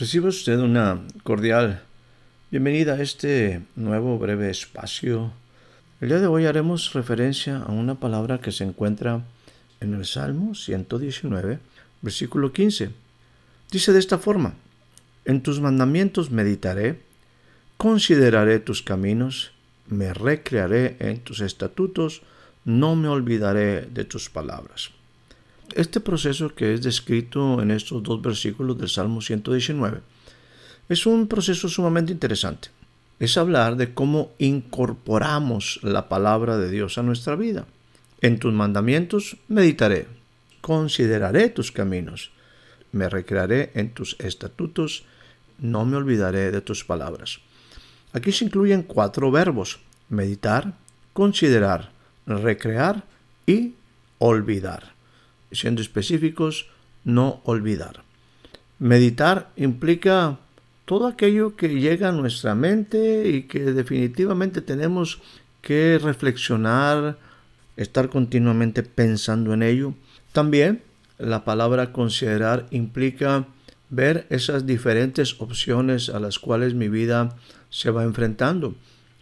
Recibe usted una cordial bienvenida a este nuevo breve espacio. El día de hoy haremos referencia a una palabra que se encuentra en el Salmo 119, versículo 15. Dice de esta forma, en tus mandamientos meditaré, consideraré tus caminos, me recrearé en tus estatutos, no me olvidaré de tus palabras. Este proceso que es descrito en estos dos versículos del Salmo 119 es un proceso sumamente interesante. Es hablar de cómo incorporamos la palabra de Dios a nuestra vida. En tus mandamientos meditaré, consideraré tus caminos, me recrearé en tus estatutos, no me olvidaré de tus palabras. Aquí se incluyen cuatro verbos, meditar, considerar, recrear y olvidar siendo específicos, no olvidar. Meditar implica todo aquello que llega a nuestra mente y que definitivamente tenemos que reflexionar, estar continuamente pensando en ello. También la palabra considerar implica ver esas diferentes opciones a las cuales mi vida se va enfrentando.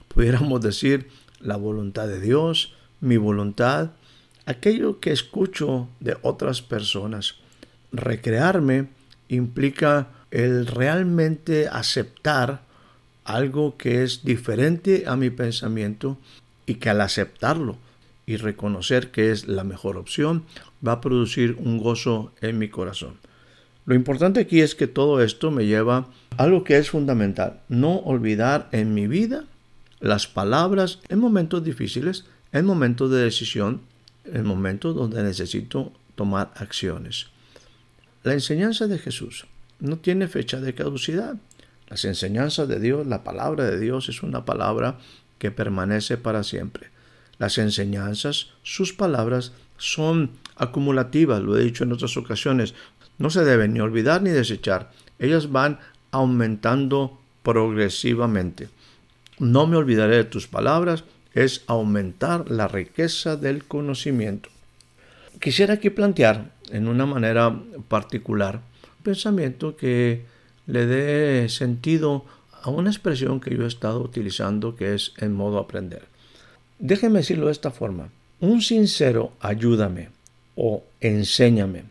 Pudiéramos decir la voluntad de Dios, mi voluntad, aquello que escucho de otras personas. Recrearme implica el realmente aceptar algo que es diferente a mi pensamiento y que al aceptarlo y reconocer que es la mejor opción va a producir un gozo en mi corazón. Lo importante aquí es que todo esto me lleva a algo que es fundamental, no olvidar en mi vida las palabras en momentos difíciles, en momentos de decisión, el momento donde necesito tomar acciones. La enseñanza de Jesús no tiene fecha de caducidad. Las enseñanzas de Dios, la palabra de Dios es una palabra que permanece para siempre. Las enseñanzas, sus palabras, son acumulativas, lo he dicho en otras ocasiones. No se deben ni olvidar ni desechar. Ellas van aumentando progresivamente. No me olvidaré de tus palabras, es aumentar la riqueza del conocimiento. Quisiera aquí plantear en una manera particular un pensamiento que le dé sentido a una expresión que yo he estado utilizando que es en modo aprender. Déjeme decirlo de esta forma. Un sincero ayúdame o enséñame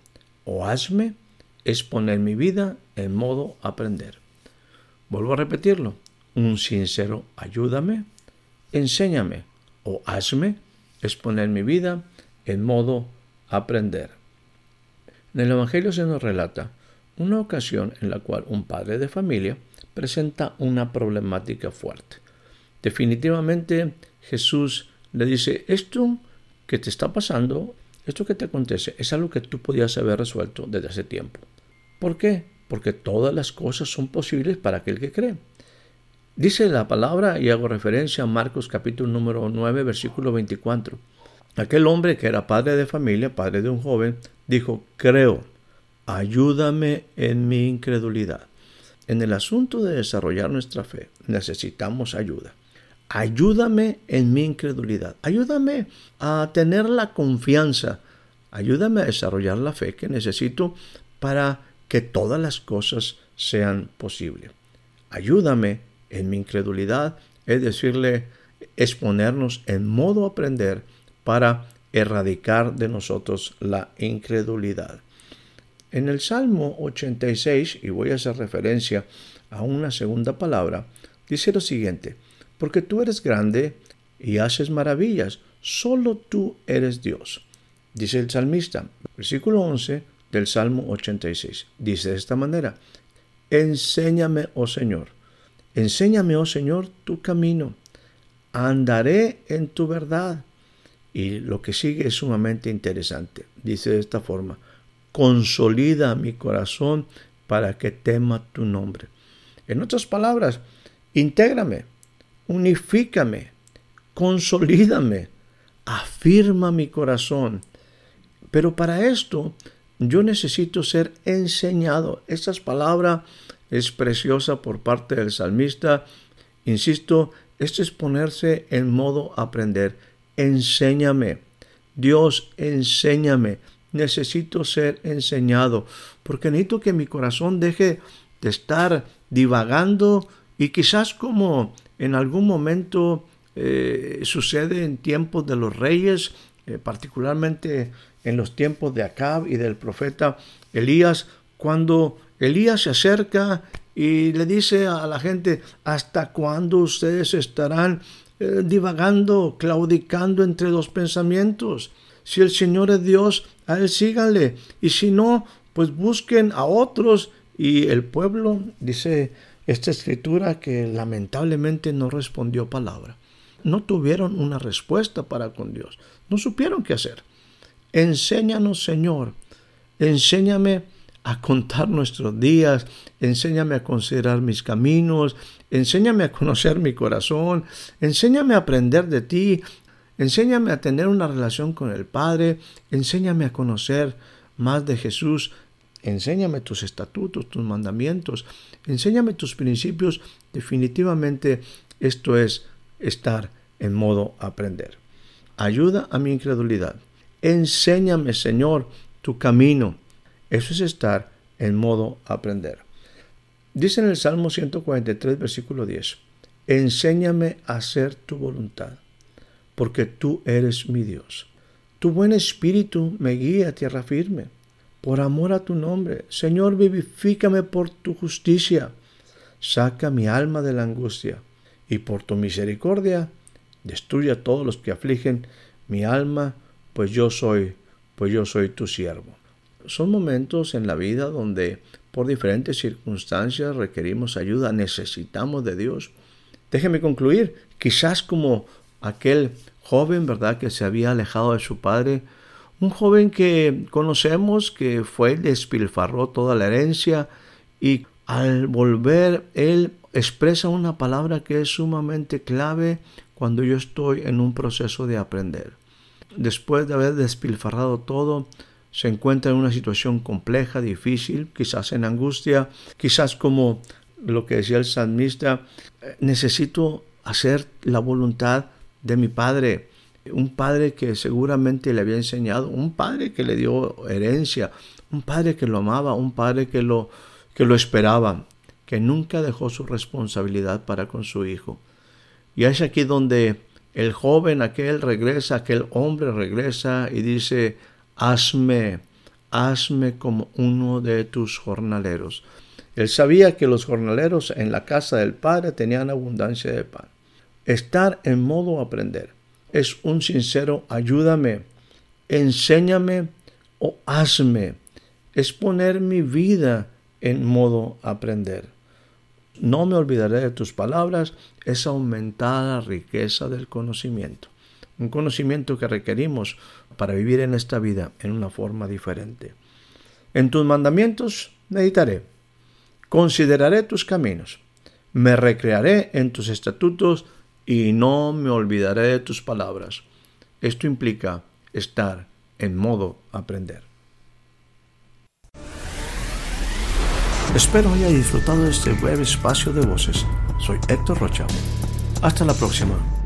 o hazme es poner mi vida en modo aprender. Vuelvo a repetirlo. Un sincero ayúdame enséñame o hazme es poner mi vida en modo aprender. En el Evangelio se nos relata una ocasión en la cual un padre de familia presenta una problemática fuerte. Definitivamente Jesús le dice, esto que te está pasando, esto que te acontece, es algo que tú podías haber resuelto desde hace tiempo. ¿Por qué? Porque todas las cosas son posibles para aquel que cree. Dice la palabra, y hago referencia a Marcos capítulo número 9, versículo 24. Aquel hombre que era padre de familia, padre de un joven, dijo, creo, ayúdame en mi incredulidad. En el asunto de desarrollar nuestra fe necesitamos ayuda. Ayúdame en mi incredulidad. Ayúdame a tener la confianza. Ayúdame a desarrollar la fe que necesito para que todas las cosas sean posibles. Ayúdame en mi incredulidad, es decirle, exponernos en modo aprender para erradicar de nosotros la incredulidad. En el Salmo 86, y voy a hacer referencia a una segunda palabra, dice lo siguiente, porque tú eres grande y haces maravillas, solo tú eres Dios. Dice el salmista, versículo 11 del Salmo 86, dice de esta manera, enséñame, oh Señor, Enséñame, oh Señor, tu camino. andaré en tu verdad. Y lo que sigue es sumamente interesante. Dice de esta forma, consolida mi corazón para que tema tu nombre. En otras palabras, intégrame, unifícame, consolídame, afirma mi corazón. Pero para esto yo necesito ser enseñado. Esta palabra es preciosa por parte del salmista. Insisto, esto es ponerse en modo aprender. Enséñame. Dios, enséñame. Necesito ser enseñado porque necesito que mi corazón deje de estar divagando y quizás como en algún momento eh, sucede en tiempos de los reyes, eh, particularmente en los tiempos de Acab y del profeta Elías, cuando Elías se acerca y le dice a la gente, ¿hasta cuándo ustedes estarán eh, divagando, claudicando entre dos pensamientos? Si el Señor es Dios, a Él síganle. Y si no, pues busquen a otros. Y el pueblo, dice esta escritura, que lamentablemente no respondió palabra. No tuvieron una respuesta para con Dios. No supieron qué hacer. Enséñanos, Señor. Enséñame a contar nuestros días. Enséñame a considerar mis caminos. Enséñame a conocer mi corazón. Enséñame a aprender de ti. Enséñame a tener una relación con el Padre. Enséñame a conocer más de Jesús. Enséñame tus estatutos, tus mandamientos. Enséñame tus principios. Definitivamente esto es estar en modo aprender. Ayuda a mi incredulidad. Enséñame, Señor, tu camino. Eso es estar en modo aprender. Dice en el Salmo 143, versículo 10, Enséñame a hacer tu voluntad, porque tú eres mi Dios. Tu buen espíritu me guía a tierra firme. Por amor a tu nombre, Señor, vivifícame por tu justicia. Saca mi alma de la angustia, y por tu misericordia, destruye a todos los que afligen mi alma pues yo soy, pues yo soy tu siervo. Son momentos en la vida donde por diferentes circunstancias requerimos ayuda, necesitamos de Dios. Déjeme concluir, quizás como aquel joven, ¿verdad?, que se había alejado de su padre, un joven que conocemos que fue y despilfarró toda la herencia y al volver él expresa una palabra que es sumamente clave cuando yo estoy en un proceso de aprender después de haber despilfarrado todo, se encuentra en una situación compleja, difícil, quizás en angustia, quizás como lo que decía el salmista, eh, necesito hacer la voluntad de mi padre, un padre que seguramente le había enseñado, un padre que le dio herencia, un padre que lo amaba, un padre que lo, que lo esperaba, que nunca dejó su responsabilidad para con su hijo. Y es aquí donde el joven aquel regresa, aquel hombre regresa y dice, hazme, hazme como uno de tus jornaleros. Él sabía que los jornaleros en la casa del Padre tenían abundancia de pan. Estar en modo aprender es un sincero ayúdame, enséñame o hazme. Es poner mi vida en modo aprender. No me olvidaré de tus palabras, es aumentar la riqueza del conocimiento. Un conocimiento que requerimos para vivir en esta vida en una forma diferente. En tus mandamientos meditaré, consideraré tus caminos, me recrearé en tus estatutos y no me olvidaré de tus palabras. Esto implica estar en modo aprender. Espero haya disfrutado de este breve espacio de voces. Soy Héctor Rocha. Hasta la próxima.